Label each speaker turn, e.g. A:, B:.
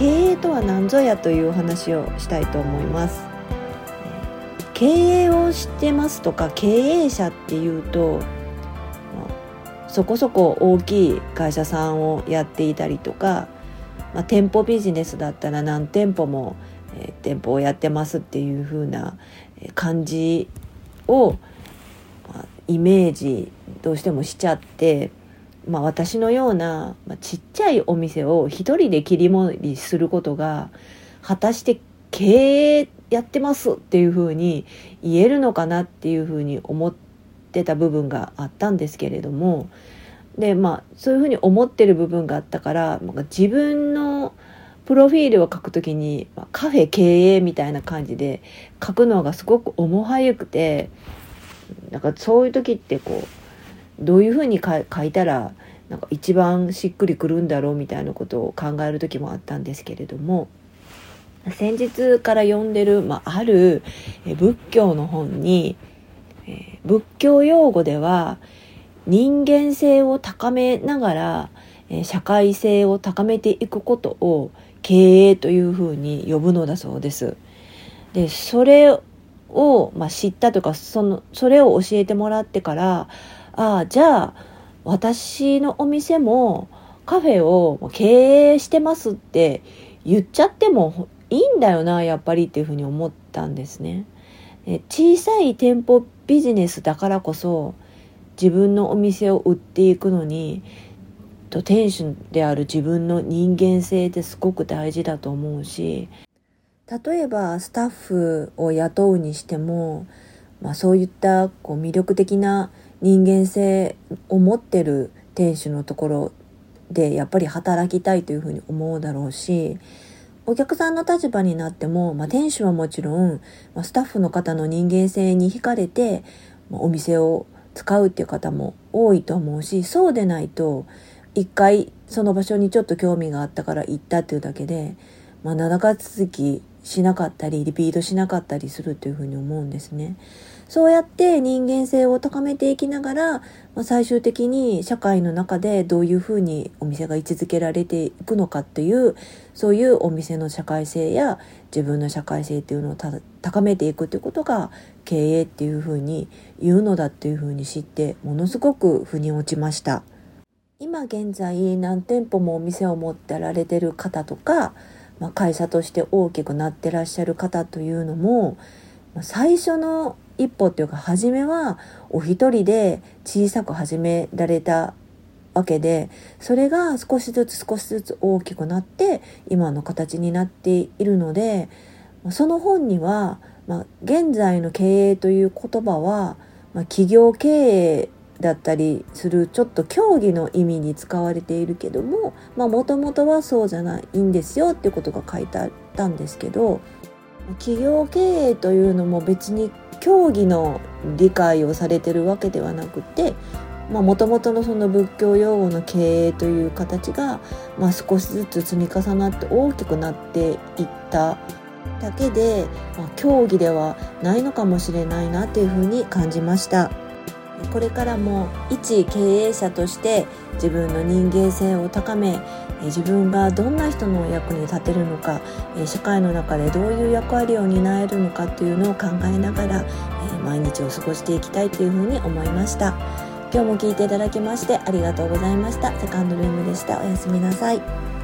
A: 経営とは何ぞやというお話をしたいと思います。経営をしてますとか経営者っていうとそこそこ大きい会社さんをやっていたりとか、まあ、店舗ビジネスだったら何店舗も、えー、店舗をやってますっていう風な感じを、まあ、イメージどうしてもしちゃってまあ、私のような、まあ、ちっちゃいお店を一人で切り盛りすることが果たして経営やってますっていうふうに言えるのかなっていうふうに思ってた部分があったんですけれどもでまあそういうふうに思ってる部分があったから自分のプロフィールを書くときにまあカフェ経営みたいな感じで書くのがすごく重はゆくてなんかそういう時ってこうどういうふうに書いたらなんか一番しっくりくるんだろうみたいなことを考える時もあったんですけれども先日から読んでる、まあ、ある仏教の本に、仏教用語では人間性を高めながら、社会性を高めていくことを経営というふうに呼ぶのだそうです。でそれを、まあ、知ったとかそのそれを教えてもらってからああじゃあ私のお店もカフェを経営してますって言っちゃってもいいんだよなやっぱりっていうふうに思ったんですね。小さい店舗ビジネスだからこそ自分のお店を売っていくのに店主である自分の人間性ってすごく大事だと思うし例えばスタッフを雇うにしても、まあ、そういったこう魅力的な人間性を持ってる店主のところでやっぱり働きたいというふうに思うだろうしお客さんの立場になっても、まあ、店主はもちろん、まあ、スタッフの方の人間性に惹かれて、まあ、お店を使うっていう方も多いと思うしそうでないと一回その場所にちょっと興味があったから行ったっていうだけで、まあ、長続きしなかったりリピートしなかったりするというふうに思うんですね。そうやって人間性を高めていきながら、まあ、最終的に社会の中でどういうふうにお店が位置づけられていくのかっていうそういうお店の社会性や自分の社会性っていうのを高めていくっていうことが経営っていうふうに言うのだっていうふうに知ってものすごく腑に落ちました。今現在何店舗もお店を持ってられてる方とか、まあ、会社として大きくなってらっしゃる方というのも最初の一歩っていうか初めはお一人で小さく始められたわけでそれが少しずつ少しずつ大きくなって今の形になっているのでその本には、まあ、現在の経営という言葉は、まあ、企業経営だったりするちょっと競技の意味に使われているけどももともとはそうじゃないんですよっていうことが書いてあったんですけど企業経営というのも別に教義の理解をされてるわけではなくてもともとのその仏教用語の経営という形が、まあ、少しずつ積み重なって大きくなっていっただけで、まあ、教義ではないのかもしれないなというふうに感じました。これからも一経営者として自分の人間性を高め自分がどんな人の役に立てるのか社会の中でどういう役割を担えるのかというのを考えながら毎日を過ごしていきたいというふうに思いました。今日も聞いていただきましてありがとうございました。セカンドルームでした。おやすみなさい。